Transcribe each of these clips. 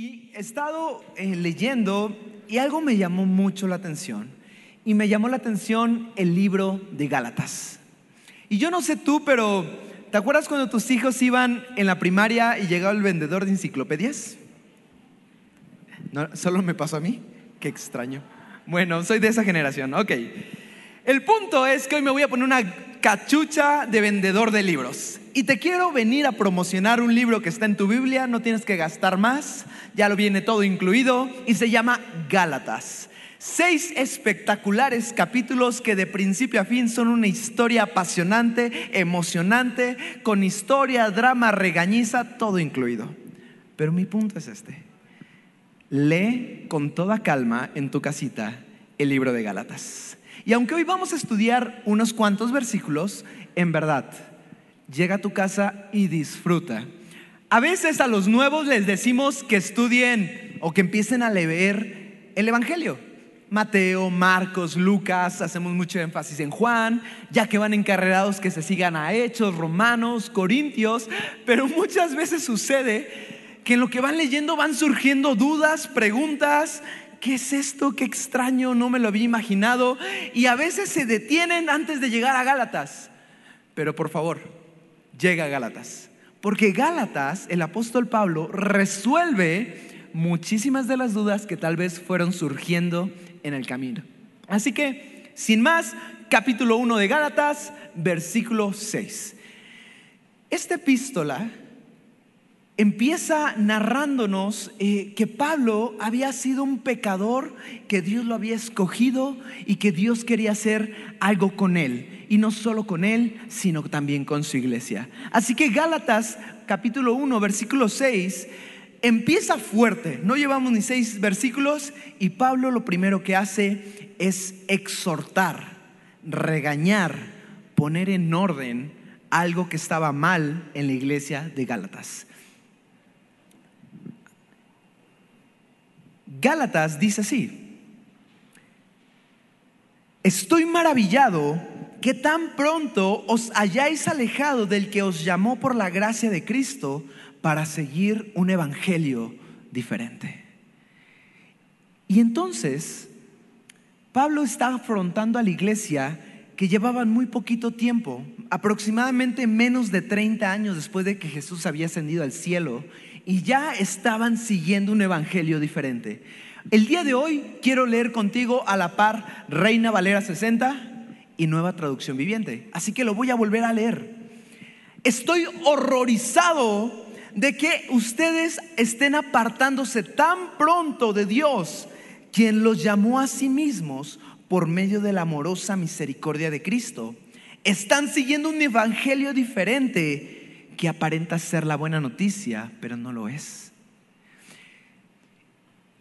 Y he estado eh, leyendo y algo me llamó mucho la atención. Y me llamó la atención el libro de Gálatas. Y yo no sé tú, pero ¿te acuerdas cuando tus hijos iban en la primaria y llegaba el vendedor de enciclopedias? Solo me pasó a mí. Qué extraño. Bueno, soy de esa generación, ok. El punto es que hoy me voy a poner una cachucha de vendedor de libros. Y te quiero venir a promocionar un libro que está en tu Biblia, no tienes que gastar más, ya lo viene todo incluido, y se llama Gálatas. Seis espectaculares capítulos que de principio a fin son una historia apasionante, emocionante, con historia, drama, regañiza, todo incluido. Pero mi punto es este. Lee con toda calma en tu casita el libro de Gálatas. Y aunque hoy vamos a estudiar unos cuantos versículos, en verdad, llega a tu casa y disfruta. A veces a los nuevos les decimos que estudien o que empiecen a leer el Evangelio. Mateo, Marcos, Lucas, hacemos mucho énfasis en Juan, ya que van encarrerados que se sigan a Hechos, Romanos, Corintios, pero muchas veces sucede que en lo que van leyendo van surgiendo dudas, preguntas, ¿qué es esto? ¿Qué extraño? No me lo había imaginado. Y a veces se detienen antes de llegar a Gálatas. Pero por favor, llega a Gálatas. Porque Gálatas, el apóstol Pablo, resuelve muchísimas de las dudas que tal vez fueron surgiendo en el camino. Así que, sin más, capítulo 1 de Gálatas, versículo 6. Esta epístola empieza narrándonos eh, que Pablo había sido un pecador, que Dios lo había escogido y que Dios quería hacer algo con él. Y no solo con él, sino también con su iglesia. Así que Gálatas capítulo 1, versículo 6, empieza fuerte. No llevamos ni seis versículos y Pablo lo primero que hace es exhortar, regañar, poner en orden algo que estaba mal en la iglesia de Gálatas. Gálatas dice así, estoy maravillado que tan pronto os hayáis alejado del que os llamó por la gracia de Cristo para seguir un evangelio diferente. Y entonces, Pablo está afrontando a la iglesia que llevaban muy poquito tiempo, aproximadamente menos de 30 años después de que Jesús había ascendido al cielo, y ya estaban siguiendo un evangelio diferente. El día de hoy quiero leer contigo a la par Reina Valera 60 y Nueva Traducción Viviente. Así que lo voy a volver a leer. Estoy horrorizado de que ustedes estén apartándose tan pronto de Dios, quien los llamó a sí mismos por medio de la amorosa misericordia de Cristo. Están siguiendo un evangelio diferente que aparenta ser la buena noticia, pero no lo es.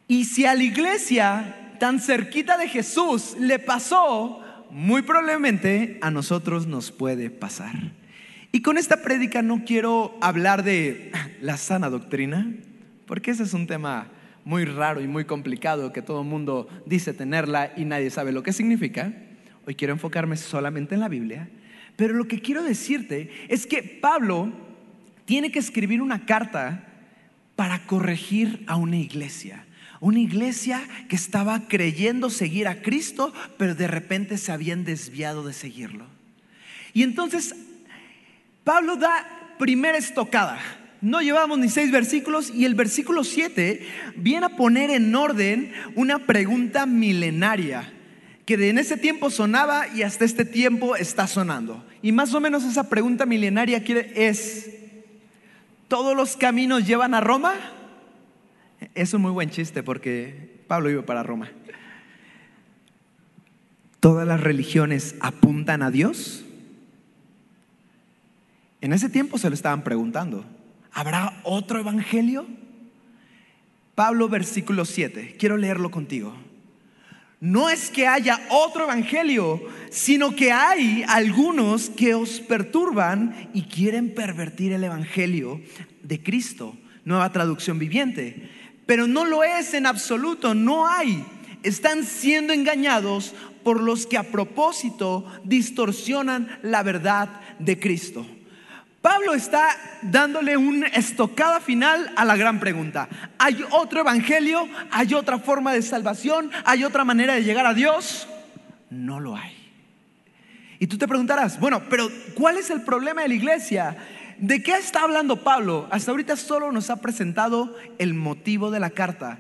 Y si a la iglesia tan cerquita de Jesús le pasó, muy probablemente a nosotros nos puede pasar. Y con esta prédica no quiero hablar de la sana doctrina, porque ese es un tema muy raro y muy complicado que todo el mundo dice tenerla y nadie sabe lo que significa. Hoy quiero enfocarme solamente en la Biblia, pero lo que quiero decirte es que Pablo tiene que escribir una carta para corregir a una iglesia. Una iglesia que estaba creyendo seguir a Cristo, pero de repente se habían desviado de seguirlo. Y entonces Pablo da primera estocada. No llevamos ni seis versículos y el versículo 7 viene a poner en orden una pregunta milenaria que en ese tiempo sonaba y hasta este tiempo está sonando. Y más o menos esa pregunta milenaria es, ¿Todos los caminos llevan a Roma? Es un muy buen chiste porque Pablo iba para Roma. ¿Todas las religiones apuntan a Dios? En ese tiempo se lo estaban preguntando. ¿Habrá otro evangelio? Pablo versículo 7. Quiero leerlo contigo no es que haya otro evangelio, sino que hay algunos que os perturban y quieren pervertir el evangelio de Cristo. Nueva traducción viviente. Pero no lo es en absoluto, no hay. Están siendo engañados por los que a propósito distorsionan la verdad de Cristo. Pablo está dándole una estocada final a la gran pregunta. ¿Hay otro evangelio? ¿Hay otra forma de salvación? ¿Hay otra manera de llegar a Dios? No lo hay. Y tú te preguntarás, bueno, pero ¿cuál es el problema de la iglesia? ¿De qué está hablando Pablo? Hasta ahorita solo nos ha presentado el motivo de la carta.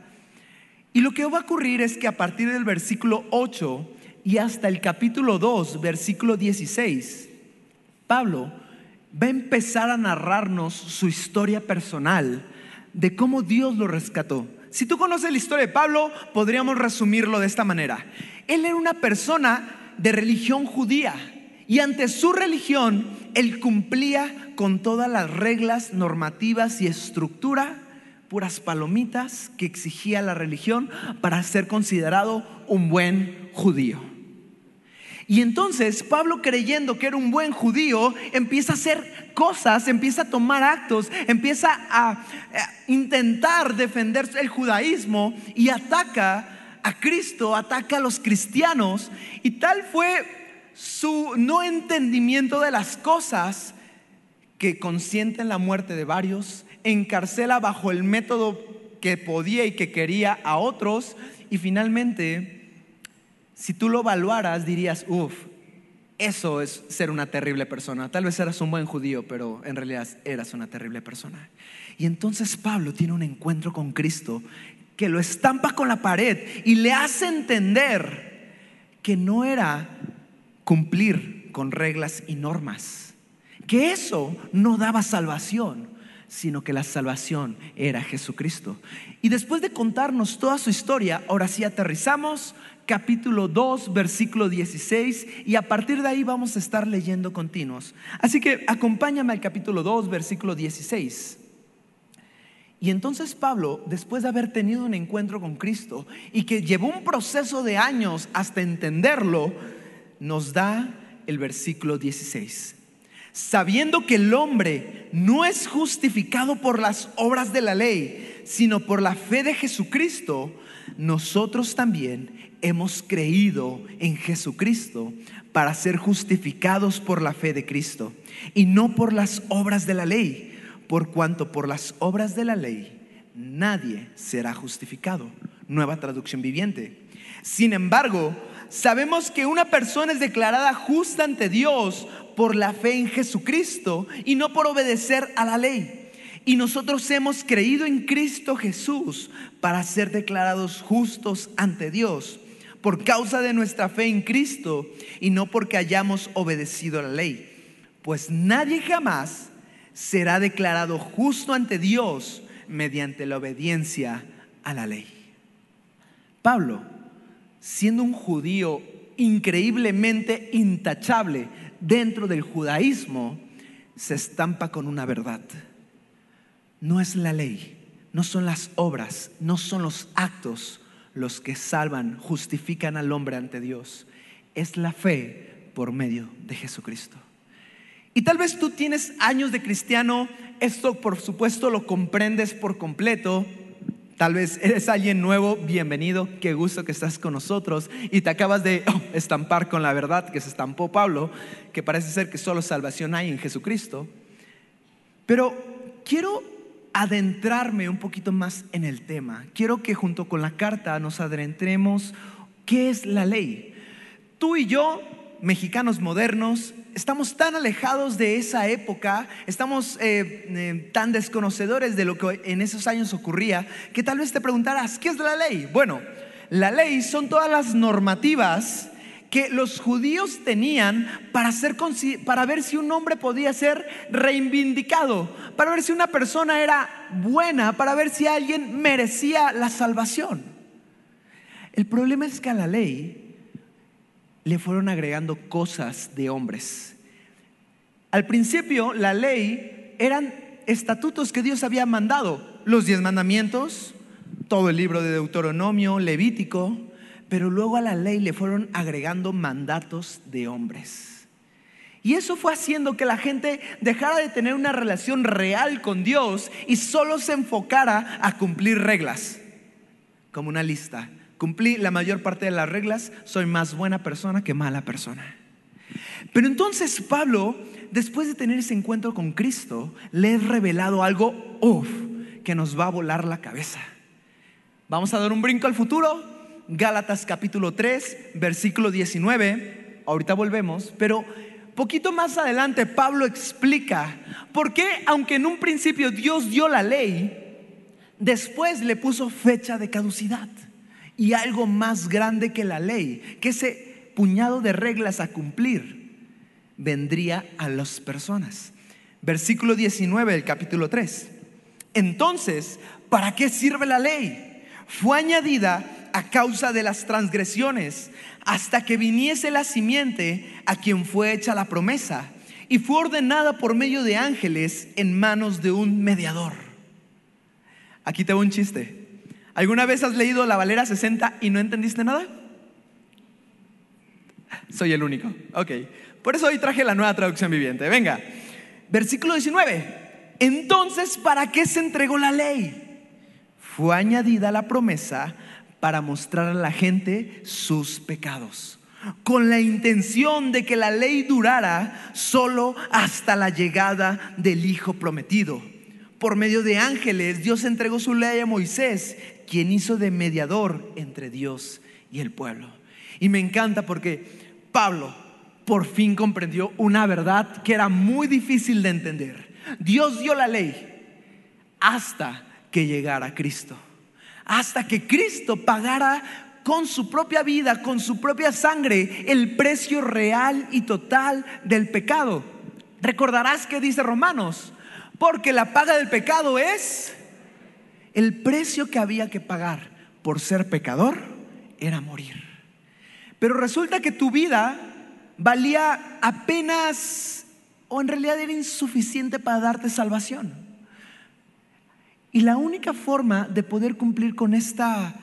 Y lo que va a ocurrir es que a partir del versículo 8 y hasta el capítulo 2, versículo 16, Pablo va a empezar a narrarnos su historia personal de cómo Dios lo rescató. Si tú conoces la historia de Pablo, podríamos resumirlo de esta manera. Él era una persona de religión judía y ante su religión él cumplía con todas las reglas normativas y estructura, puras palomitas que exigía la religión para ser considerado un buen judío. Y entonces Pablo creyendo que era un buen judío, empieza a hacer cosas, empieza a tomar actos, empieza a, intentar defender el judaísmo y ataca a Cristo, ataca a los cristianos. Y tal fue su no entendimiento de las cosas que consienten la muerte de varios, encarcela bajo el método que podía y que quería a otros y finalmente si tú lo evaluaras, dirías, uff, eso es ser una terrible persona. Tal vez eras un buen judío, pero en realidad eras una terrible persona. Y entonces Pablo tiene un encuentro con Cristo que lo estampa con la pared y le hace entender que no era cumplir con reglas y normas, que eso no daba salvación, sino que la salvación era Jesucristo. Y después de contarnos toda su historia, ahora sí aterrizamos capítulo 2, versículo 16, y a partir de ahí vamos a estar leyendo continuos. Así que acompáñame al capítulo 2, versículo 16. Y entonces Pablo, después de haber tenido un encuentro con Cristo y que llevó un proceso de años hasta entenderlo, nos da el versículo 16. Sabiendo que el hombre no es justificado por las obras de la ley, sino por la fe de Jesucristo, nosotros también hemos creído en Jesucristo para ser justificados por la fe de Cristo y no por las obras de la ley, por cuanto por las obras de la ley nadie será justificado. Nueva traducción viviente. Sin embargo, sabemos que una persona es declarada justa ante Dios por la fe en Jesucristo y no por obedecer a la ley. Y nosotros hemos creído en Cristo Jesús para ser declarados justos ante Dios por causa de nuestra fe en Cristo y no porque hayamos obedecido la ley. Pues nadie jamás será declarado justo ante Dios mediante la obediencia a la ley. Pablo, siendo un judío increíblemente intachable dentro del judaísmo, se estampa con una verdad. No es la ley, no son las obras, no son los actos los que salvan, justifican al hombre ante Dios. Es la fe por medio de Jesucristo. Y tal vez tú tienes años de cristiano, esto por supuesto lo comprendes por completo. Tal vez eres alguien nuevo, bienvenido, qué gusto que estás con nosotros y te acabas de oh, estampar con la verdad que se estampó Pablo, que parece ser que solo salvación hay en Jesucristo. Pero quiero adentrarme un poquito más en el tema. Quiero que junto con la carta nos adentremos qué es la ley. Tú y yo, mexicanos modernos, estamos tan alejados de esa época, estamos eh, eh, tan desconocedores de lo que en esos años ocurría, que tal vez te preguntarás, ¿qué es la ley? Bueno, la ley son todas las normativas que los judíos tenían para, para ver si un hombre podía ser reivindicado, para ver si una persona era buena, para ver si alguien merecía la salvación. El problema es que a la ley le fueron agregando cosas de hombres. Al principio la ley eran estatutos que Dios había mandado, los diez mandamientos, todo el libro de Deuteronomio, Levítico, pero luego a la ley le fueron agregando mandatos de hombres. Y eso fue haciendo que la gente dejara de tener una relación real con Dios y solo se enfocara a cumplir reglas, como una lista. Cumplí la mayor parte de las reglas, soy más buena persona que mala persona. Pero entonces Pablo, después de tener ese encuentro con Cristo, le es revelado algo, que nos va a volar la cabeza. Vamos a dar un brinco al futuro. Gálatas capítulo 3, versículo 19. Ahorita volvemos, pero poquito más adelante Pablo explica por qué, aunque en un principio Dios dio la ley, después le puso fecha de caducidad y algo más grande que la ley, que ese puñado de reglas a cumplir vendría a las personas. Versículo 19 del capítulo 3. Entonces, ¿para qué sirve la ley? Fue añadida a causa de las transgresiones hasta que viniese la simiente a quien fue hecha la promesa y fue ordenada por medio de ángeles en manos de un mediador. Aquí te un chiste. ¿Alguna vez has leído la Valera 60 y no entendiste nada? Soy el único. Ok. Por eso hoy traje la nueva traducción viviente. Venga. Versículo 19. Entonces, ¿para qué se entregó la ley? Fue añadida la promesa para mostrar a la gente sus pecados, con la intención de que la ley durara solo hasta la llegada del Hijo prometido. Por medio de ángeles, Dios entregó su ley a Moisés, quien hizo de mediador entre Dios y el pueblo. Y me encanta porque Pablo por fin comprendió una verdad que era muy difícil de entender. Dios dio la ley hasta que llegara Cristo. Hasta que Cristo pagara con su propia vida, con su propia sangre, el precio real y total del pecado. Recordarás que dice Romanos, porque la paga del pecado es el precio que había que pagar por ser pecador era morir. Pero resulta que tu vida valía apenas o en realidad era insuficiente para darte salvación. Y la única forma de poder cumplir con esta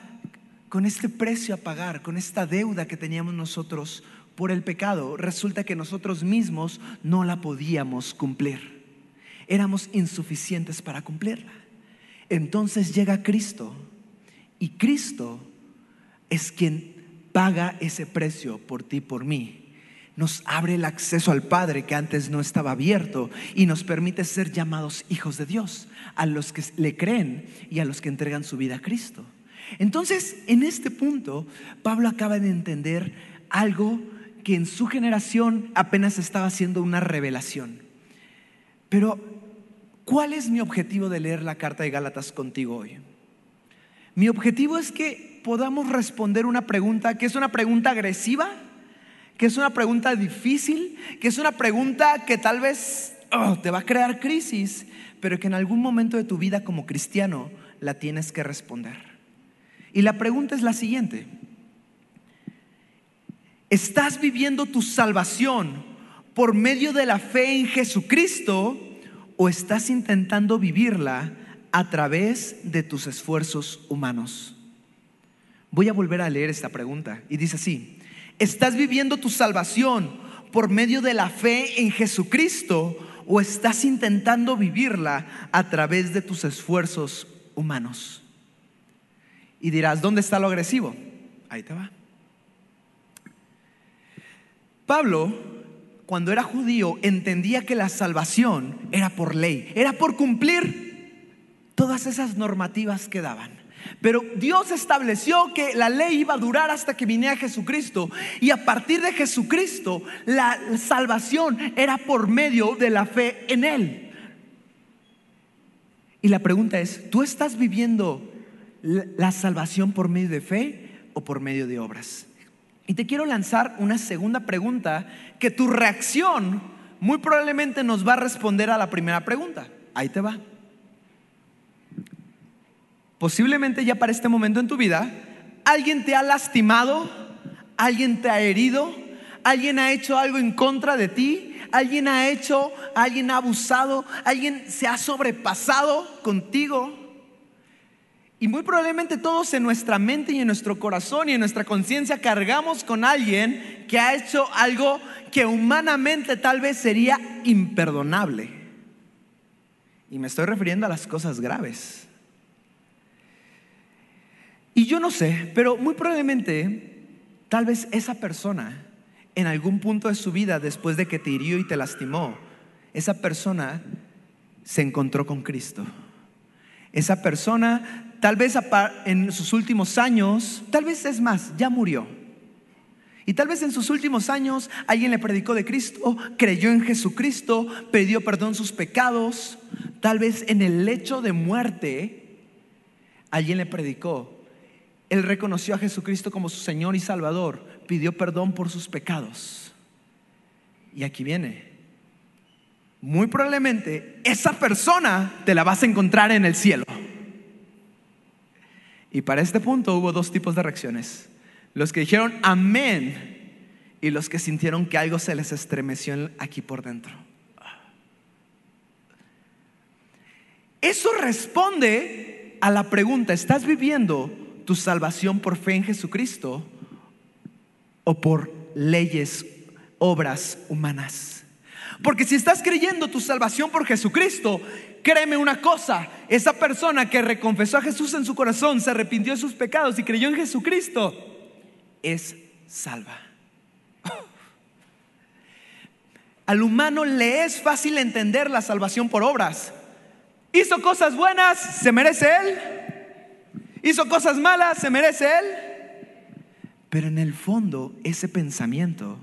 con este precio a pagar, con esta deuda que teníamos nosotros por el pecado, resulta que nosotros mismos no la podíamos cumplir. Éramos insuficientes para cumplirla. Entonces llega Cristo y Cristo es quien paga ese precio por ti, por mí. Nos abre el acceso al Padre que antes no estaba abierto y nos permite ser llamados hijos de Dios a los que le creen y a los que entregan su vida a Cristo. Entonces, en este punto, Pablo acaba de entender algo que en su generación apenas estaba haciendo una revelación. Pero ¿Cuál es mi objetivo de leer la carta de Gálatas contigo hoy? Mi objetivo es que podamos responder una pregunta que es una pregunta agresiva, que es una pregunta difícil, que es una pregunta que tal vez oh, te va a crear crisis, pero que en algún momento de tu vida como cristiano la tienes que responder. Y la pregunta es la siguiente. ¿Estás viviendo tu salvación por medio de la fe en Jesucristo? O estás intentando vivirla a través de tus esfuerzos humanos? Voy a volver a leer esta pregunta y dice así, ¿estás viviendo tu salvación por medio de la fe en Jesucristo o estás intentando vivirla a través de tus esfuerzos humanos? Y dirás, ¿dónde está lo agresivo? Ahí te va. Pablo cuando era judío, entendía que la salvación era por ley, era por cumplir todas esas normativas que daban. Pero Dios estableció que la ley iba a durar hasta que viniera Jesucristo. Y a partir de Jesucristo, la salvación era por medio de la fe en Él. Y la pregunta es, ¿tú estás viviendo la salvación por medio de fe o por medio de obras? Y te quiero lanzar una segunda pregunta que tu reacción muy probablemente nos va a responder a la primera pregunta. Ahí te va. Posiblemente ya para este momento en tu vida, alguien te ha lastimado, alguien te ha herido, alguien ha hecho algo en contra de ti, alguien ha hecho, alguien ha abusado, alguien se ha sobrepasado contigo. Y muy probablemente todos en nuestra mente y en nuestro corazón y en nuestra conciencia cargamos con alguien que ha hecho algo que humanamente tal vez sería imperdonable. Y me estoy refiriendo a las cosas graves. Y yo no sé, pero muy probablemente tal vez esa persona en algún punto de su vida, después de que te hirió y te lastimó, esa persona se encontró con Cristo. Esa persona, tal vez en sus últimos años, tal vez es más, ya murió. Y tal vez en sus últimos años alguien le predicó de Cristo, creyó en Jesucristo, pidió perdón sus pecados. Tal vez en el lecho de muerte alguien le predicó. Él reconoció a Jesucristo como su Señor y Salvador, pidió perdón por sus pecados. Y aquí viene. Muy probablemente esa persona te la vas a encontrar en el cielo. Y para este punto hubo dos tipos de reacciones. Los que dijeron amén y los que sintieron que algo se les estremeció aquí por dentro. Eso responde a la pregunta, ¿estás viviendo tu salvación por fe en Jesucristo o por leyes, obras humanas? Porque si estás creyendo tu salvación por Jesucristo, créeme una cosa, esa persona que reconfesó a Jesús en su corazón, se arrepintió de sus pecados y creyó en Jesucristo, es salva. Al humano le es fácil entender la salvación por obras. Hizo cosas buenas, se merece él. Hizo cosas malas, se merece él. Pero en el fondo ese pensamiento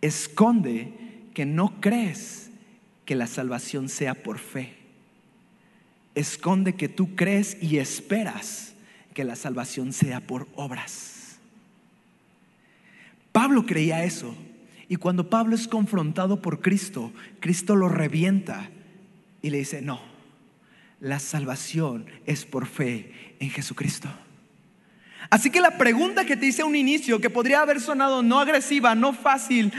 esconde que no crees que la salvación sea por fe. Esconde que tú crees y esperas que la salvación sea por obras. Pablo creía eso. Y cuando Pablo es confrontado por Cristo, Cristo lo revienta y le dice, no, la salvación es por fe en Jesucristo. Así que la pregunta que te hice a un inicio, que podría haber sonado no agresiva, no fácil,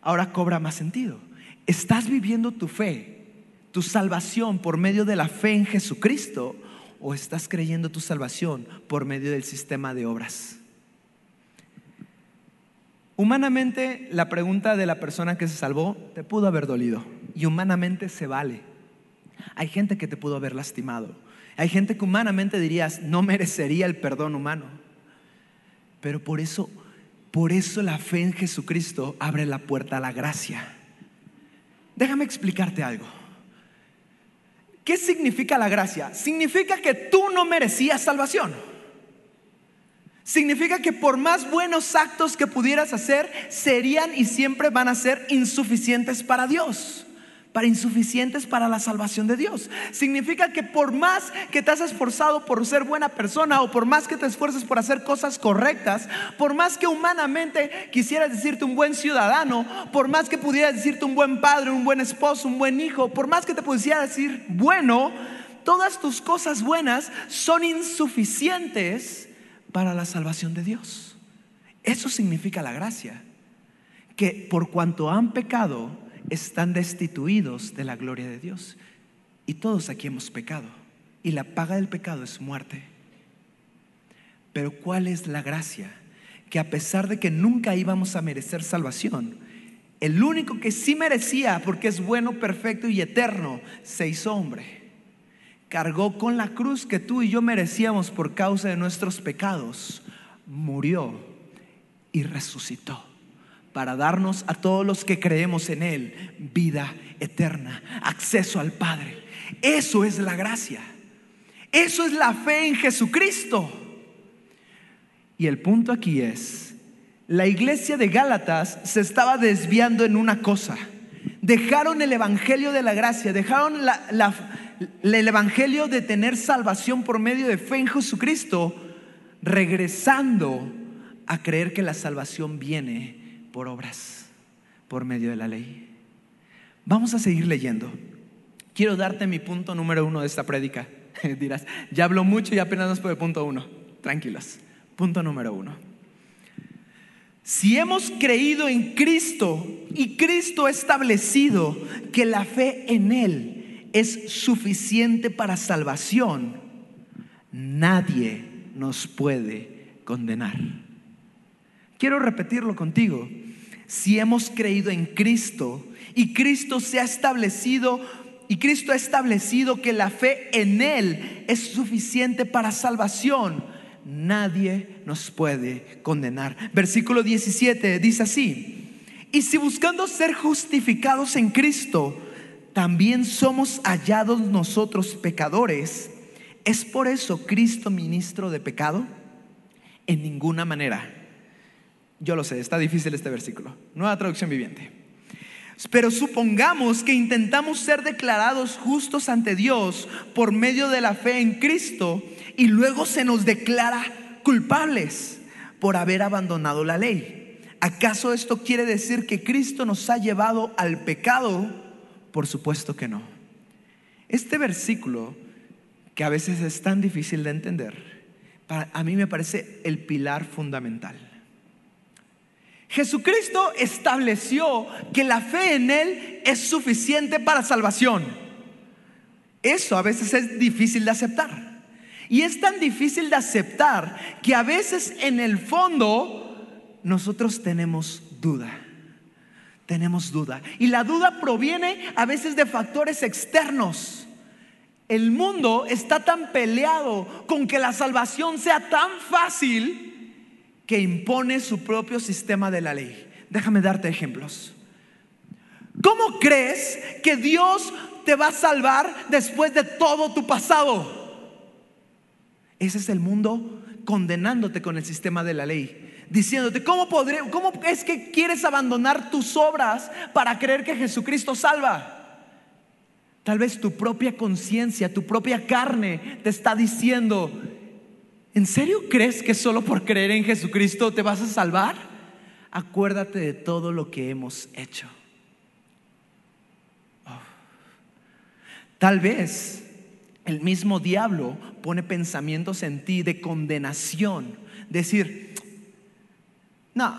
ahora cobra más sentido. ¿Estás viviendo tu fe, tu salvación por medio de la fe en Jesucristo o estás creyendo tu salvación por medio del sistema de obras? Humanamente, la pregunta de la persona que se salvó te pudo haber dolido y humanamente se vale. Hay gente que te pudo haber lastimado. Hay gente que humanamente dirías no merecería el perdón humano. Pero por eso por eso la fe en Jesucristo abre la puerta a la gracia. Déjame explicarte algo. ¿Qué significa la gracia? Significa que tú no merecías salvación. Significa que por más buenos actos que pudieras hacer, serían y siempre van a ser insuficientes para Dios para insuficientes para la salvación de Dios. Significa que por más que te has esforzado por ser buena persona o por más que te esfuerces por hacer cosas correctas, por más que humanamente quisieras decirte un buen ciudadano, por más que pudieras decirte un buen padre, un buen esposo, un buen hijo, por más que te pudiera decir bueno, todas tus cosas buenas son insuficientes para la salvación de Dios. Eso significa la gracia. Que por cuanto han pecado, están destituidos de la gloria de Dios. Y todos aquí hemos pecado. Y la paga del pecado es muerte. Pero ¿cuál es la gracia? Que a pesar de que nunca íbamos a merecer salvación, el único que sí merecía, porque es bueno, perfecto y eterno, se hizo hombre. Cargó con la cruz que tú y yo merecíamos por causa de nuestros pecados. Murió y resucitó para darnos a todos los que creemos en Él vida eterna, acceso al Padre. Eso es la gracia. Eso es la fe en Jesucristo. Y el punto aquí es, la iglesia de Gálatas se estaba desviando en una cosa. Dejaron el Evangelio de la gracia, dejaron el Evangelio de tener salvación por medio de fe en Jesucristo, regresando a creer que la salvación viene por obras, por medio de la ley. Vamos a seguir leyendo. Quiero darte mi punto número uno de esta prédica. Dirás, ya hablo mucho y apenas nos el punto uno. Tranquilos. Punto número uno. Si hemos creído en Cristo y Cristo ha establecido que la fe en Él es suficiente para salvación, nadie nos puede condenar. Quiero repetirlo contigo si hemos creído en Cristo y Cristo se ha establecido y Cristo ha establecido que la fe en Él es suficiente para salvación, nadie nos puede condenar. Versículo 17 dice así, y si buscando ser justificados en Cristo, también somos hallados nosotros pecadores, ¿es por eso Cristo ministro de pecado? En ninguna manera. Yo lo sé, está difícil este versículo. Nueva traducción viviente. Pero supongamos que intentamos ser declarados justos ante Dios por medio de la fe en Cristo y luego se nos declara culpables por haber abandonado la ley. ¿Acaso esto quiere decir que Cristo nos ha llevado al pecado? Por supuesto que no. Este versículo, que a veces es tan difícil de entender, a mí me parece el pilar fundamental. Jesucristo estableció que la fe en Él es suficiente para salvación. Eso a veces es difícil de aceptar. Y es tan difícil de aceptar que a veces en el fondo nosotros tenemos duda. Tenemos duda. Y la duda proviene a veces de factores externos. El mundo está tan peleado con que la salvación sea tan fácil impone su propio sistema de la ley. Déjame darte ejemplos. ¿Cómo crees que Dios te va a salvar después de todo tu pasado? Ese es el mundo condenándote con el sistema de la ley, diciéndote, ¿cómo, podré, ¿cómo es que quieres abandonar tus obras para creer que Jesucristo salva? Tal vez tu propia conciencia, tu propia carne te está diciendo, ¿En serio crees que solo por creer en Jesucristo te vas a salvar? Acuérdate de todo lo que hemos hecho. Oh. Tal vez el mismo diablo pone pensamientos en ti de condenación. Decir, no,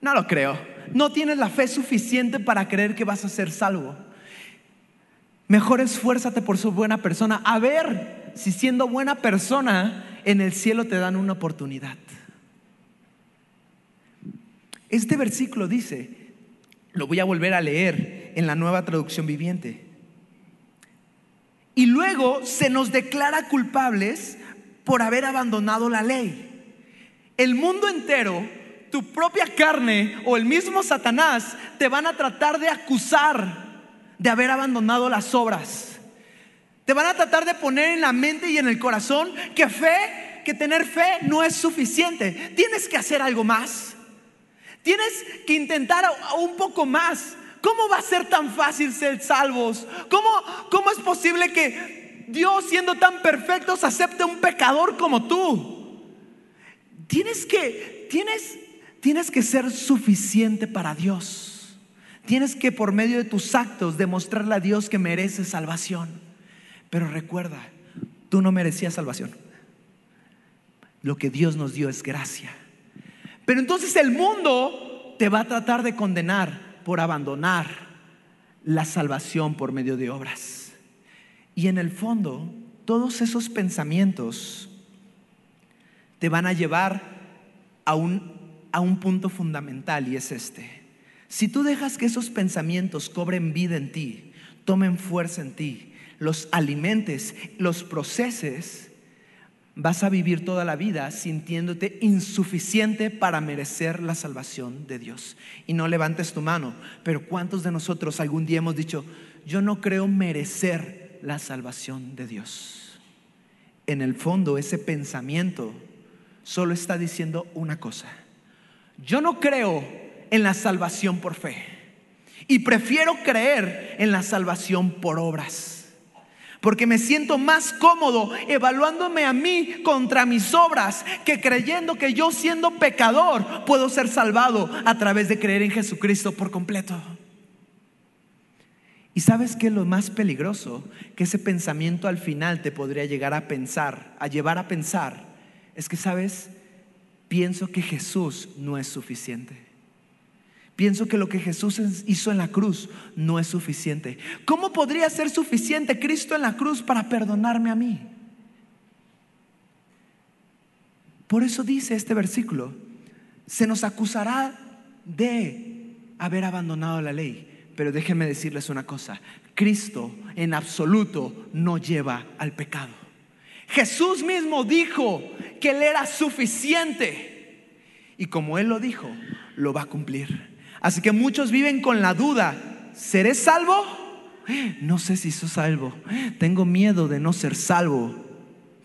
no lo creo. No tienes la fe suficiente para creer que vas a ser salvo. Mejor esfuérzate por su buena persona. A ver si siendo buena persona en el cielo te dan una oportunidad. Este versículo dice, lo voy a volver a leer en la nueva traducción viviente. Y luego se nos declara culpables por haber abandonado la ley. El mundo entero, tu propia carne o el mismo Satanás te van a tratar de acusar de haber abandonado las obras. Te van a tratar de poner en la mente y en el corazón que fe, que tener fe no es suficiente. Tienes que hacer algo más. Tienes que intentar un poco más. ¿Cómo va a ser tan fácil ser salvos? ¿Cómo, cómo es posible que Dios, siendo tan perfecto, acepte un pecador como tú? Tienes que, tienes, tienes que ser suficiente para Dios. Tienes que por medio de tus actos demostrarle a Dios que merece salvación. Pero recuerda, tú no merecías salvación. Lo que Dios nos dio es gracia. Pero entonces el mundo te va a tratar de condenar por abandonar la salvación por medio de obras. Y en el fondo, todos esos pensamientos te van a llevar a un, a un punto fundamental y es este. Si tú dejas que esos pensamientos cobren vida en ti, tomen fuerza en ti, los alimentes, los proceses, vas a vivir toda la vida sintiéndote insuficiente para merecer la salvación de Dios. Y no levantes tu mano, pero ¿cuántos de nosotros algún día hemos dicho, yo no creo merecer la salvación de Dios? En el fondo ese pensamiento solo está diciendo una cosa. Yo no creo en la salvación por fe y prefiero creer en la salvación por obras porque me siento más cómodo evaluándome a mí contra mis obras que creyendo que yo siendo pecador puedo ser salvado a través de creer en Jesucristo por completo. ¿Y sabes qué es lo más peligroso? Que ese pensamiento al final te podría llegar a pensar, a llevar a pensar, es que, ¿sabes? Pienso que Jesús no es suficiente. Pienso que lo que Jesús hizo en la cruz no es suficiente. ¿Cómo podría ser suficiente Cristo en la cruz para perdonarme a mí? Por eso dice este versículo, se nos acusará de haber abandonado la ley. Pero déjenme decirles una cosa, Cristo en absoluto no lleva al pecado. Jesús mismo dijo que Él era suficiente. Y como Él lo dijo, lo va a cumplir. Así que muchos viven con la duda, ¿seré salvo? No sé si soy salvo. Tengo miedo de no ser salvo.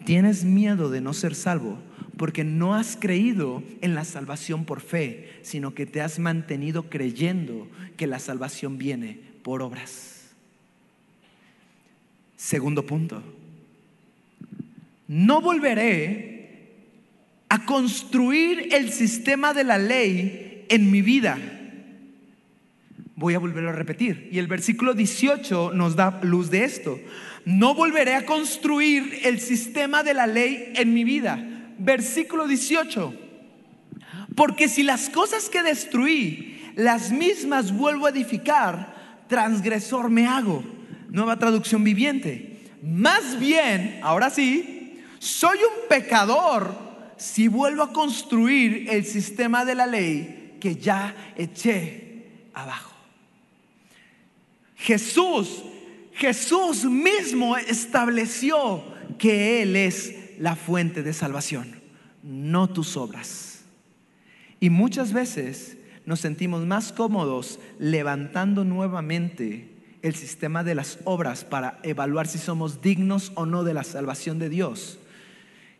Tienes miedo de no ser salvo porque no has creído en la salvación por fe, sino que te has mantenido creyendo que la salvación viene por obras. Segundo punto, no volveré a construir el sistema de la ley en mi vida. Voy a volverlo a repetir. Y el versículo 18 nos da luz de esto. No volveré a construir el sistema de la ley en mi vida versículo 18. Porque si las cosas que destruí, las mismas vuelvo a edificar, transgresor me hago. Nueva traducción viviente. Más bien, ahora sí, soy un pecador si vuelvo a construir el sistema de la ley que ya eché abajo. Jesús, Jesús mismo estableció que Él es la fuente de salvación, no tus obras. Y muchas veces nos sentimos más cómodos levantando nuevamente el sistema de las obras para evaluar si somos dignos o no de la salvación de Dios,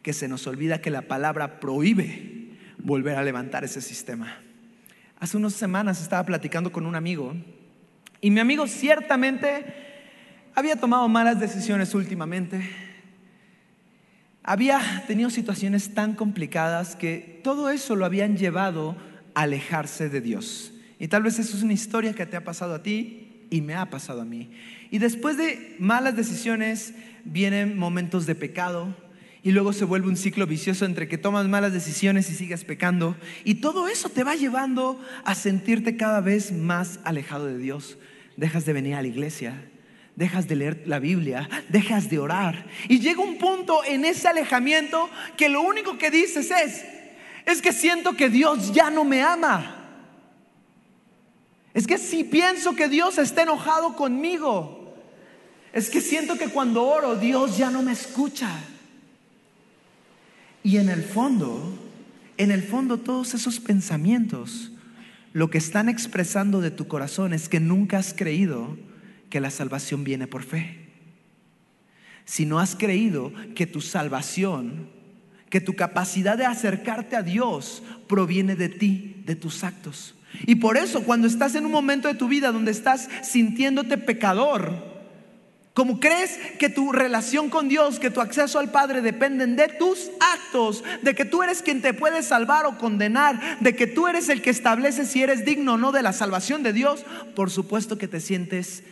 que se nos olvida que la palabra prohíbe volver a levantar ese sistema. Hace unas semanas estaba platicando con un amigo y mi amigo ciertamente había tomado malas decisiones últimamente había tenido situaciones tan complicadas que todo eso lo habían llevado a alejarse de Dios. Y tal vez eso es una historia que te ha pasado a ti y me ha pasado a mí. Y después de malas decisiones vienen momentos de pecado y luego se vuelve un ciclo vicioso entre que tomas malas decisiones y sigues pecando. Y todo eso te va llevando a sentirte cada vez más alejado de Dios. Dejas de venir a la iglesia, dejas de leer la Biblia, dejas de orar. Y llega un punto en ese alejamiento que lo único que dices es, es que siento que Dios ya no me ama. Es que si pienso que Dios está enojado conmigo, es que siento que cuando oro Dios ya no me escucha. Y en el fondo, en el fondo todos esos pensamientos, lo que están expresando de tu corazón es que nunca has creído que la salvación viene por fe. Si no has creído que tu salvación, que tu capacidad de acercarte a Dios proviene de ti, de tus actos. Y por eso cuando estás en un momento de tu vida donde estás sintiéndote pecador, como crees que tu relación con Dios, que tu acceso al Padre dependen de tus actos, de que tú eres quien te puede salvar o condenar, de que tú eres el que establece si eres digno o no de la salvación de Dios, por supuesto que te sientes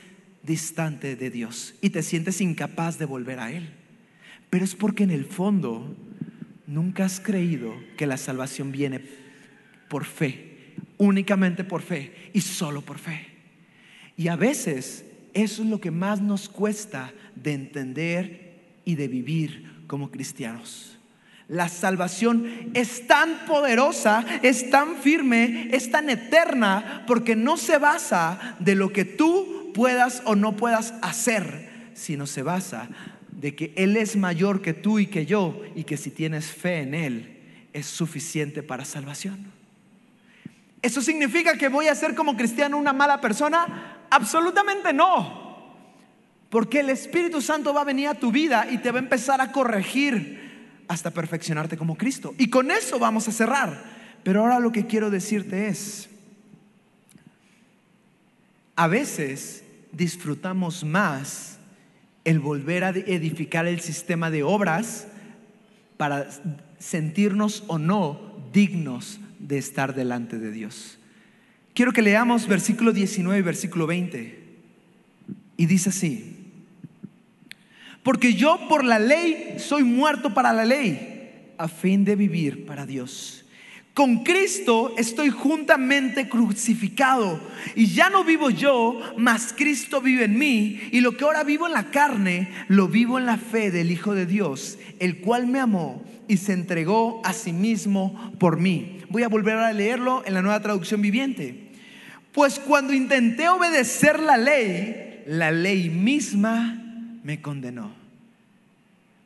distante de Dios y te sientes incapaz de volver a Él. Pero es porque en el fondo nunca has creído que la salvación viene por fe, únicamente por fe y solo por fe. Y a veces eso es lo que más nos cuesta de entender y de vivir como cristianos. La salvación es tan poderosa, es tan firme, es tan eterna, porque no se basa de lo que tú puedas o no puedas hacer, sino se basa de que Él es mayor que tú y que yo y que si tienes fe en Él es suficiente para salvación. ¿Eso significa que voy a ser como cristiano una mala persona? Absolutamente no. Porque el Espíritu Santo va a venir a tu vida y te va a empezar a corregir hasta perfeccionarte como Cristo. Y con eso vamos a cerrar. Pero ahora lo que quiero decirte es, a veces disfrutamos más el volver a edificar el sistema de obras para sentirnos o no dignos de estar delante de Dios. Quiero que leamos versículo 19 y versículo 20. Y dice así, porque yo por la ley soy muerto para la ley, a fin de vivir para Dios. Con Cristo estoy juntamente crucificado y ya no vivo yo, mas Cristo vive en mí y lo que ahora vivo en la carne, lo vivo en la fe del Hijo de Dios, el cual me amó y se entregó a sí mismo por mí. Voy a volver a leerlo en la nueva traducción viviente. Pues cuando intenté obedecer la ley, la ley misma me condenó.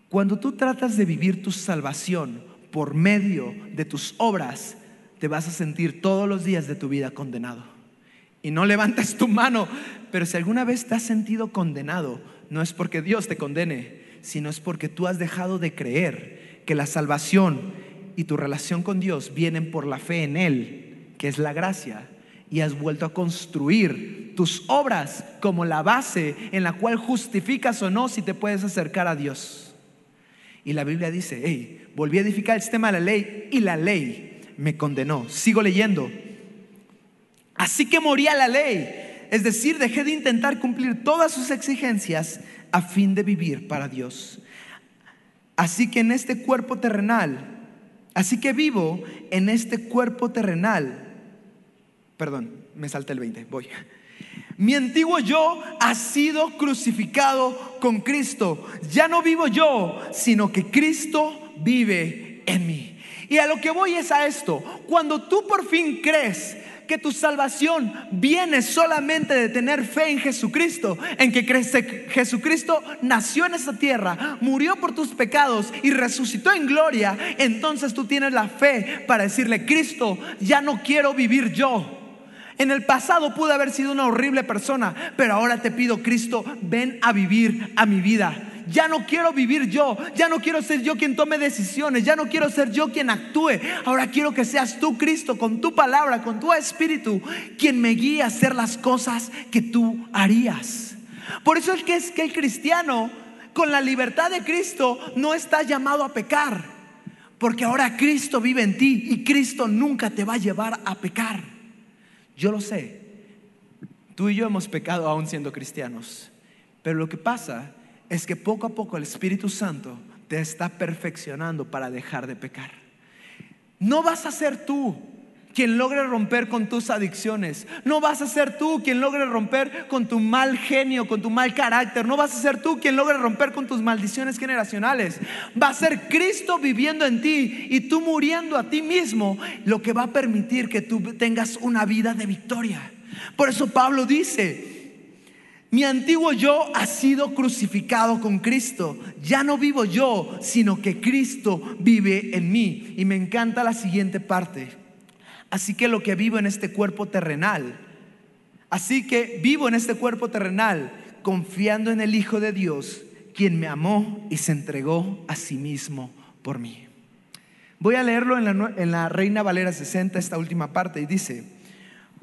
Cuando tú tratas de vivir tu salvación por medio de tus obras, te vas a sentir todos los días de tu vida condenado. Y no levantes tu mano, pero si alguna vez te has sentido condenado, no es porque Dios te condene, sino es porque tú has dejado de creer que la salvación y tu relación con Dios vienen por la fe en Él, que es la gracia, y has vuelto a construir tus obras como la base en la cual justificas o no si te puedes acercar a Dios. Y la Biblia dice, hey, volví a edificar el sistema de la ley y la ley me condenó. Sigo leyendo. Así que moría la ley. Es decir, dejé de intentar cumplir todas sus exigencias a fin de vivir para Dios. Así que en este cuerpo terrenal, así que vivo en este cuerpo terrenal. Perdón, me salta el 20, voy. Mi antiguo yo ha sido crucificado con Cristo. Ya no vivo yo, sino que Cristo vive en mí. Y a lo que voy es a esto. Cuando tú por fin crees que tu salvación viene solamente de tener fe en Jesucristo, en que Jesucristo nació en esta tierra, murió por tus pecados y resucitó en gloria, entonces tú tienes la fe para decirle, Cristo, ya no quiero vivir yo. En el pasado pude haber sido una horrible persona, pero ahora te pido, Cristo, ven a vivir a mi vida ya no quiero vivir yo, ya no quiero ser yo quien tome decisiones, ya no quiero ser yo quien actúe. Ahora quiero que seas tú, Cristo, con tu palabra, con tu espíritu, quien me guíe a hacer las cosas que tú harías. Por eso es que el cristiano, con la libertad de Cristo, no está llamado a pecar. Porque ahora Cristo vive en ti y Cristo nunca te va a llevar a pecar. Yo lo sé. Tú y yo hemos pecado aún siendo cristianos. Pero lo que pasa es que poco a poco el Espíritu Santo te está perfeccionando para dejar de pecar. No vas a ser tú quien logre romper con tus adicciones. No vas a ser tú quien logre romper con tu mal genio, con tu mal carácter. No vas a ser tú quien logre romper con tus maldiciones generacionales. Va a ser Cristo viviendo en ti y tú muriendo a ti mismo lo que va a permitir que tú tengas una vida de victoria. Por eso Pablo dice, mi antiguo yo ha sido crucificado con Cristo. Ya no vivo yo, sino que Cristo vive en mí. Y me encanta la siguiente parte. Así que lo que vivo en este cuerpo terrenal, así que vivo en este cuerpo terrenal confiando en el Hijo de Dios, quien me amó y se entregó a sí mismo por mí. Voy a leerlo en la, Reina Valera 60, esta última parte, y dice,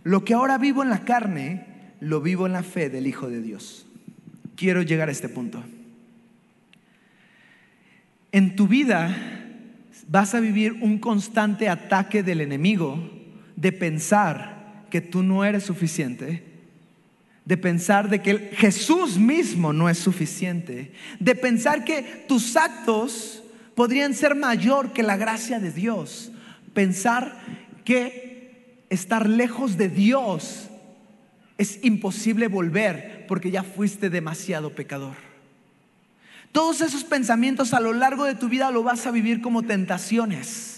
lo que ahora vivo en la carne, lo vivo en la fe del Hijo de Dios. Quiero llegar a este punto. En tu vida vas a vivir un constante ataque del enemigo de pensar que tú no eres suficiente, de pensar de que Jesús mismo no es suficiente, de pensar que tus actos podrían ser mayor que la gracia de Dios, pensar que estar lejos de Dios es imposible volver porque ya fuiste demasiado pecador. Todos esos pensamientos a lo largo de tu vida lo vas a vivir como tentaciones.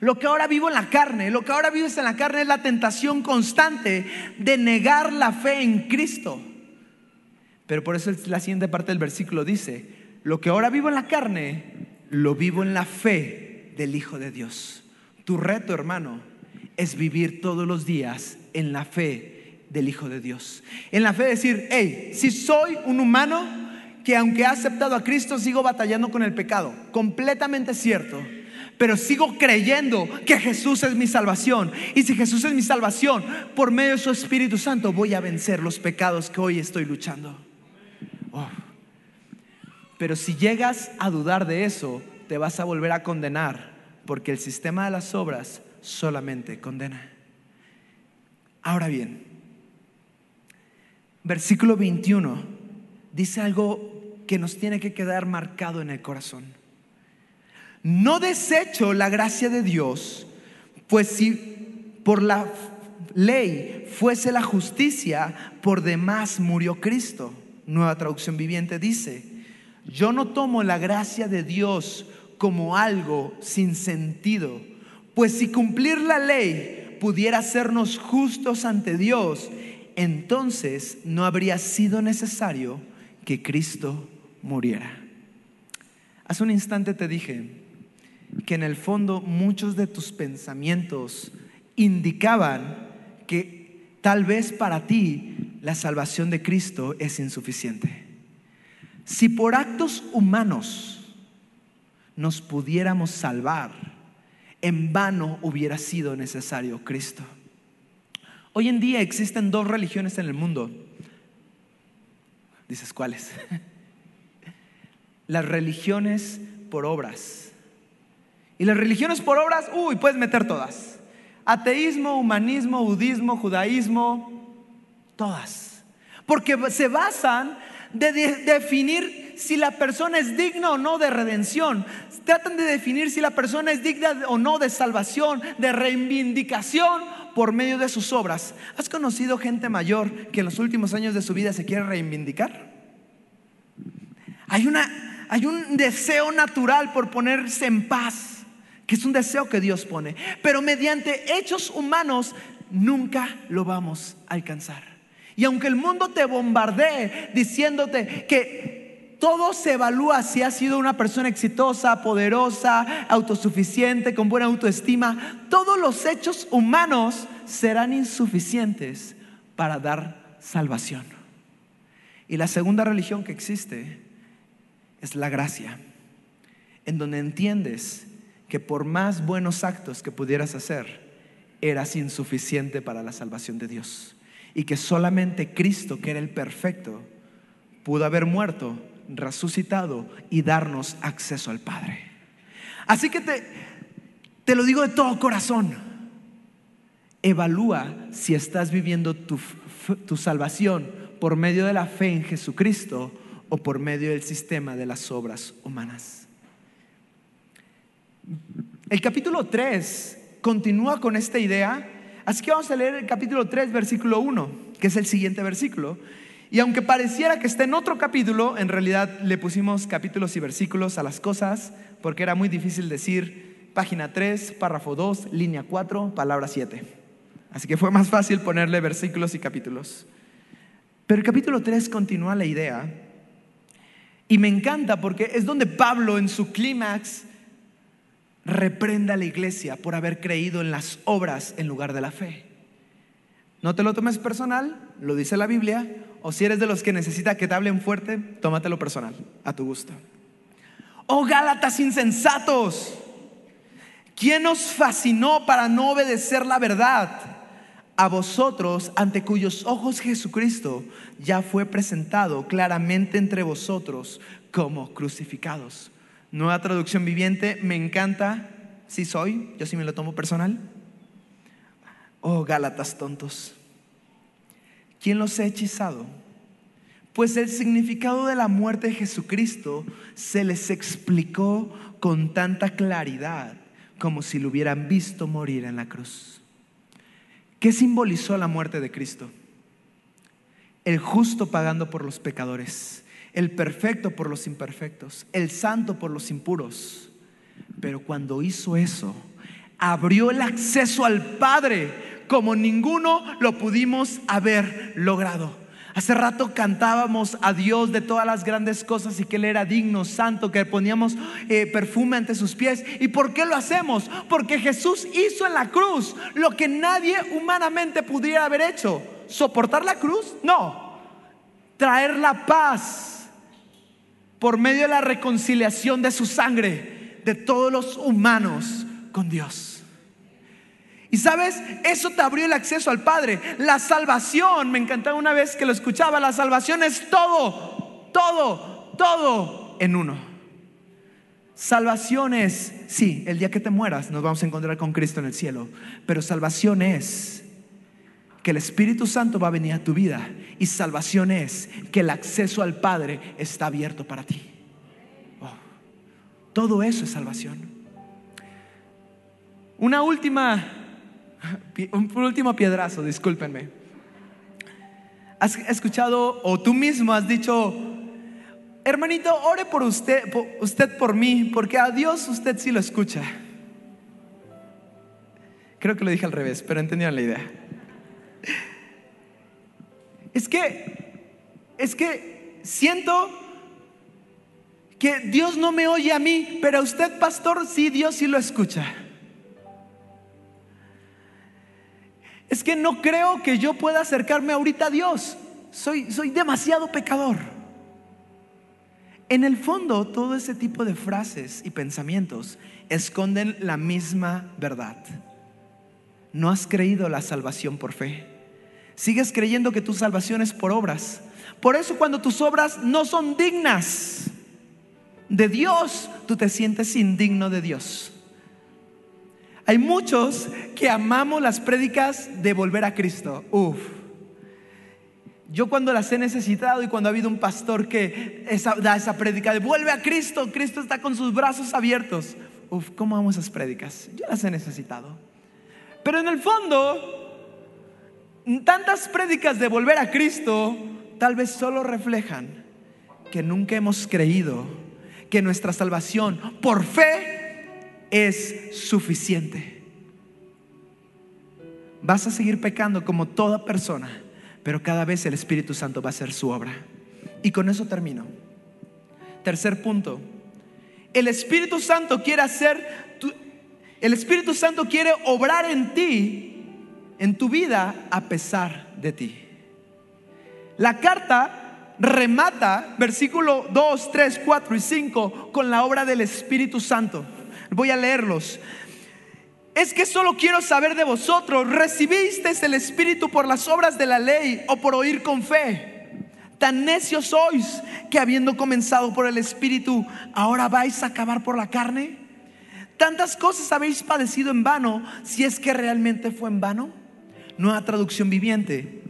Lo que ahora vivo en la carne, lo que ahora vives en la carne es la tentación constante de negar la fe en Cristo. Pero por eso la siguiente parte del versículo dice, lo que ahora vivo en la carne, lo vivo en la fe del Hijo de Dios. Tu reto, hermano, es vivir todos los días en la fe del Hijo de Dios. En la fe decir, hey, si soy un humano que aunque ha aceptado a Cristo, sigo batallando con el pecado. Completamente cierto. Pero sigo creyendo que Jesús es mi salvación. Y si Jesús es mi salvación, por medio de su Espíritu Santo voy a vencer los pecados que hoy estoy luchando. Oh. Pero si llegas a dudar de eso, te vas a volver a condenar, porque el sistema de las obras solamente condena. Ahora bien, versículo 21 dice algo que nos tiene que quedar marcado en el corazón. No desecho la gracia de Dios, pues si por la ley fuese la justicia, por demás murió Cristo. Nueva traducción viviente dice, yo no tomo la gracia de Dios como algo sin sentido, pues si cumplir la ley pudiera hacernos justos ante Dios, entonces no habría sido necesario que Cristo muriera. Hace un instante te dije que en el fondo muchos de tus pensamientos indicaban que tal vez para ti la salvación de Cristo es insuficiente. Si por actos humanos nos pudiéramos salvar, en vano hubiera sido necesario Cristo. Hoy en día existen dos religiones en el mundo. Dices, ¿cuáles? Las religiones por obras. Y las religiones por obras, uy, puedes meter todas. Ateísmo, humanismo, budismo, judaísmo, todas. Porque se basan de, definir si la persona es digna o no de redención. Tratan de definir si la persona es digna o no de salvación, de reivindicación por medio de sus obras. ¿Has conocido gente mayor que en los últimos años de su vida se quiere reivindicar? Hay, una, hay un deseo natural por ponerse en paz, que es un deseo que Dios pone, pero mediante hechos humanos nunca lo vamos a alcanzar. Y aunque el mundo te bombardee diciéndote que todo se evalúa si has sido una persona exitosa, poderosa, autosuficiente, con buena autoestima, todos los hechos humanos serán insuficientes para dar salvación. Y la segunda religión que existe es la gracia, en donde entiendes que por más buenos actos que pudieras hacer, eras insuficiente para la salvación de Dios y que solamente Cristo, que era el perfecto, pudo haber muerto, resucitado y darnos acceso al Padre. Así que te, te lo digo de todo corazón. Evalúa si estás viviendo tu, tu salvación por medio de la fe en Jesucristo o por medio del sistema de las obras humanas. El capítulo 3 continúa con esta idea Así que vamos a leer el capítulo 3, versículo 1, que es el siguiente versículo. Y aunque pareciera que está en otro capítulo, en realidad le pusimos capítulos y versículos a las cosas, porque era muy difícil decir página 3, párrafo 2, línea 4, palabra 7. Así que fue más fácil ponerle versículos y capítulos. Pero el capítulo 3 continúa la idea. Y me encanta porque es donde Pablo en su clímax reprenda a la iglesia por haber creído en las obras en lugar de la fe. No te lo tomes personal, lo dice la Biblia, o si eres de los que necesita que te hablen fuerte, tómatelo personal, a tu gusto. Oh Gálatas insensatos, ¿quién os fascinó para no obedecer la verdad? A vosotros, ante cuyos ojos Jesucristo ya fue presentado claramente entre vosotros como crucificados. Nueva traducción viviente, me encanta, sí soy, yo sí me lo tomo personal. Oh, Gálatas tontos, ¿quién los ha hechizado? Pues el significado de la muerte de Jesucristo se les explicó con tanta claridad como si lo hubieran visto morir en la cruz. ¿Qué simbolizó la muerte de Cristo? El justo pagando por los pecadores el perfecto por los imperfectos, el santo por los impuros. Pero cuando hizo eso, abrió el acceso al Padre como ninguno lo pudimos haber logrado. Hace rato cantábamos a Dios de todas las grandes cosas y que Él era digno, santo, que poníamos eh, perfume ante sus pies. ¿Y por qué lo hacemos? Porque Jesús hizo en la cruz lo que nadie humanamente pudiera haber hecho. ¿Soportar la cruz? No. Traer la paz por medio de la reconciliación de su sangre de todos los humanos con Dios. Y sabes, eso te abrió el acceso al Padre. La salvación, me encantaba una vez que lo escuchaba, la salvación es todo, todo, todo en uno. Salvación es, sí, el día que te mueras nos vamos a encontrar con Cristo en el cielo, pero salvación es que el Espíritu Santo va a venir a tu vida y salvación es que el acceso al Padre está abierto para ti. Oh, todo eso es salvación. Una última, un último piedrazo, discúlpenme. Has escuchado o tú mismo has dicho, hermanito, ore por usted, por usted por mí, porque a Dios usted sí lo escucha. Creo que lo dije al revés, pero entendieron la idea. Es que, es que siento Que Dios no me oye a mí, pero a usted, pastor, sí, Dios sí lo escucha. Es que no creo que yo pueda acercarme ahorita a Dios. Soy, soy demasiado pecador. En el fondo, todo ese tipo de frases y pensamientos esconden la misma verdad. No has creído la salvación por fe. Sigues creyendo que tu salvación es por obras. Por eso cuando tus obras no son dignas de Dios, tú te sientes indigno de Dios. Hay muchos que amamos las prédicas de volver a Cristo. Uf. Yo cuando las he necesitado y cuando ha habido un pastor que da esa prédica de vuelve a Cristo, Cristo está con sus brazos abiertos. Uf, ¿cómo amo esas prédicas? Yo las he necesitado. Pero en el fondo, tantas prédicas de volver a Cristo tal vez solo reflejan que nunca hemos creído que nuestra salvación por fe es suficiente. Vas a seguir pecando como toda persona, pero cada vez el Espíritu Santo va a hacer su obra. Y con eso termino. Tercer punto. El Espíritu Santo quiere hacer, el Espíritu Santo quiere obrar en ti, en tu vida, a pesar de ti. La carta remata, versículo 2, 3, 4 y 5, con la obra del Espíritu Santo. Voy a leerlos. Es que solo quiero saber de vosotros, ¿recibisteis el Espíritu por las obras de la ley o por oír con fe? Tan necios sois que habiendo comenzado por el Espíritu, ahora vais a acabar por la carne. Tantas cosas habéis padecido en vano, si es que realmente fue en vano. Nueva traducción viviente.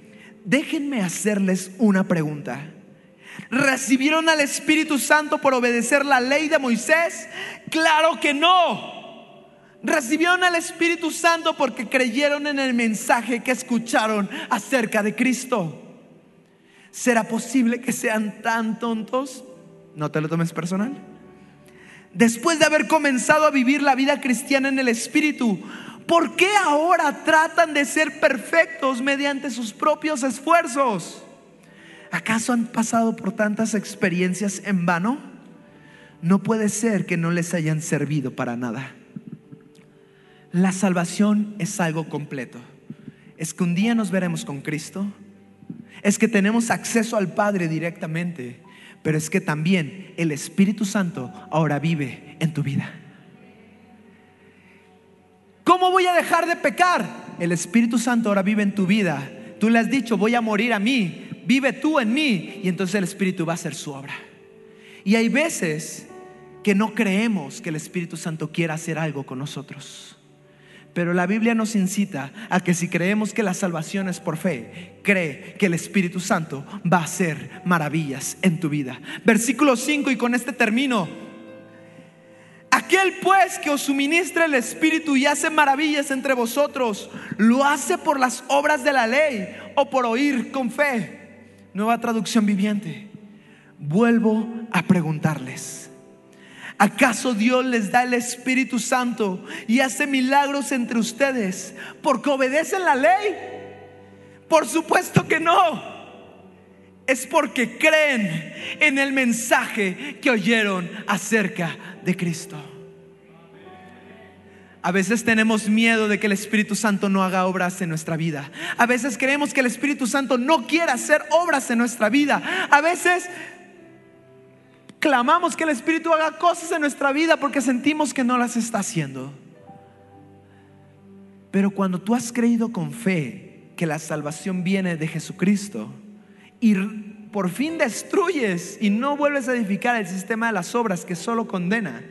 Déjenme hacerles una pregunta. ¿Recibieron al Espíritu Santo por obedecer la ley de Moisés? Claro que no. Recibieron al Espíritu Santo porque creyeron en el mensaje que escucharon acerca de Cristo. ¿Será posible que sean tan tontos? No te lo tomes personal. Después de haber comenzado a vivir la vida cristiana en el Espíritu, ¿por qué ahora tratan de ser perfectos mediante sus propios esfuerzos? ¿Acaso han pasado por tantas experiencias en vano? No puede ser que no les hayan servido para nada. La salvación es algo completo. Es que un día nos veremos con Cristo. Es que tenemos acceso al Padre directamente. Pero es que también el Espíritu Santo ahora vive en tu vida. ¿Cómo voy a dejar de pecar? El Espíritu Santo ahora vive en tu vida. Tú le has dicho, voy a morir a mí, vive tú en mí y entonces el Espíritu va a hacer su obra. Y hay veces que no creemos que el Espíritu Santo quiera hacer algo con nosotros. Pero la Biblia nos incita a que si creemos que la salvación es por fe, cree que el Espíritu Santo va a hacer maravillas en tu vida. Versículo 5 y con este termino. Aquel pues que os suministra el Espíritu y hace maravillas entre vosotros, ¿lo hace por las obras de la ley o por oír con fe? Nueva traducción viviente. Vuelvo a preguntarles. ¿Acaso Dios les da el Espíritu Santo y hace milagros entre ustedes porque obedecen la ley? Por supuesto que no. Es porque creen en el mensaje que oyeron acerca de Cristo. A veces tenemos miedo de que el Espíritu Santo no haga obras en nuestra vida. A veces creemos que el Espíritu Santo no quiere hacer obras en nuestra vida. A veces clamamos que el Espíritu haga cosas en nuestra vida porque sentimos que no las está haciendo. Pero cuando tú has creído con fe que la salvación viene de Jesucristo y por fin destruyes y no vuelves a edificar el sistema de las obras que solo condena,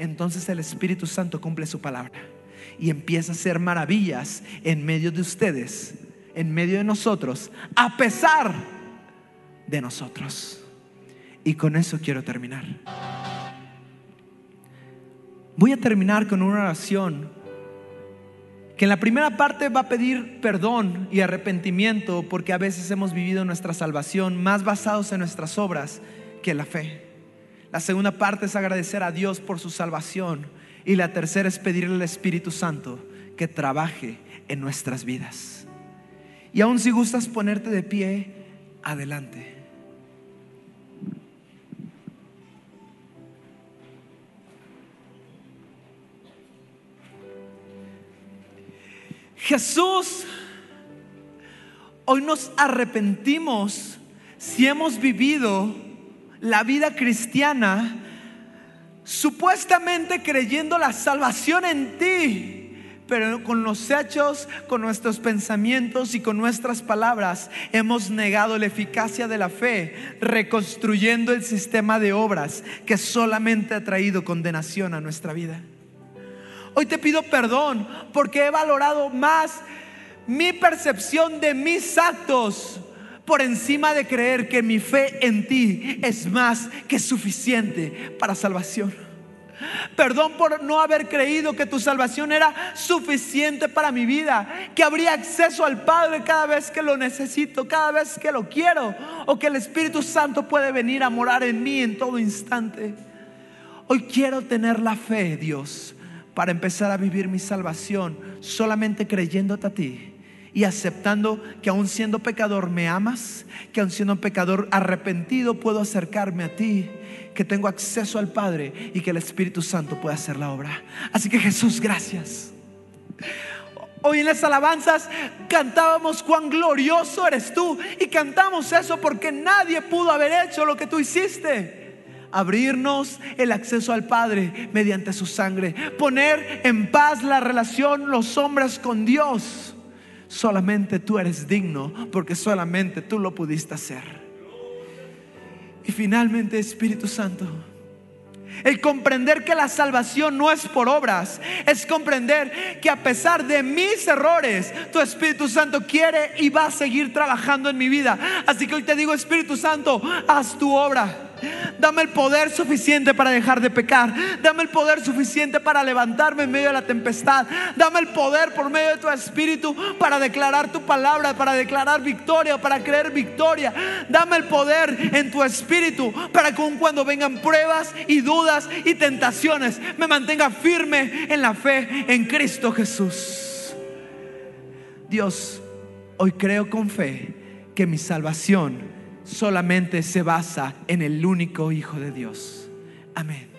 entonces el Espíritu Santo cumple su palabra y empieza a hacer maravillas en medio de ustedes, en medio de nosotros, a pesar de nosotros. Y con eso quiero terminar. Voy a terminar con una oración que en la primera parte va a pedir perdón y arrepentimiento porque a veces hemos vivido nuestra salvación más basados en nuestras obras que en la fe. La segunda parte es agradecer a Dios por su salvación. Y la tercera es pedirle al Espíritu Santo que trabaje en nuestras vidas. Y aún si gustas ponerte de pie, adelante. Jesús, hoy nos arrepentimos si hemos vivido la vida cristiana supuestamente creyendo la salvación en ti pero con los hechos, con nuestros pensamientos y con nuestras palabras hemos negado la eficacia de la fe, reconstruyendo el sistema de obras que solamente ha traído condenación a nuestra vida. Hoy te pido perdón porque he valorado más mi percepción de mis actos por encima de creer que mi fe en ti es más que suficiente para salvación. Perdón por no haber creído que tu salvación era suficiente para mi vida, que habría acceso al Padre cada vez que lo necesito, cada vez que lo quiero, o que el Espíritu Santo puede venir a morar en mí en todo instante. Hoy quiero tener la fe, Dios, para empezar a vivir mi salvación solamente creyéndote a ti y aceptando que aun siendo pecador me amas, que aun siendo un pecador arrepentido puedo acercarme a ti, que tengo acceso al Padre y que el Espíritu Santo pueda hacer la obra. Así que Jesús, gracias. Hoy en las alabanzas cantábamos cuán glorioso eres tú y cantamos eso porque nadie pudo haber hecho lo que tú hiciste abrirnos el acceso al Padre mediante su sangre, poner en paz la relación los hombres con Dios solamente tú eres digno porque solamente tú lo pudiste hacer. Y finalmente, Espíritu Santo, el comprender que la salvación no es por obras, es comprender que a pesar de mis errores, tu Espíritu Santo quiere y va a seguir trabajando en mi vida. Así que hoy te digo, Espíritu Santo, haz tu obra. Dame el poder suficiente para dejar de pecar. Dame el poder suficiente para levantarme en medio de la tempestad. Dame el poder por medio de tu espíritu para declarar tu palabra, para declarar victoria, para creer victoria. Dame el poder en tu espíritu para que cuando vengan pruebas y dudas y tentaciones, me mantenga firme en la fe en Cristo Jesús. Dios, hoy creo con fe que mi salvación solamente se basa en el único Hijo de Dios. Amén.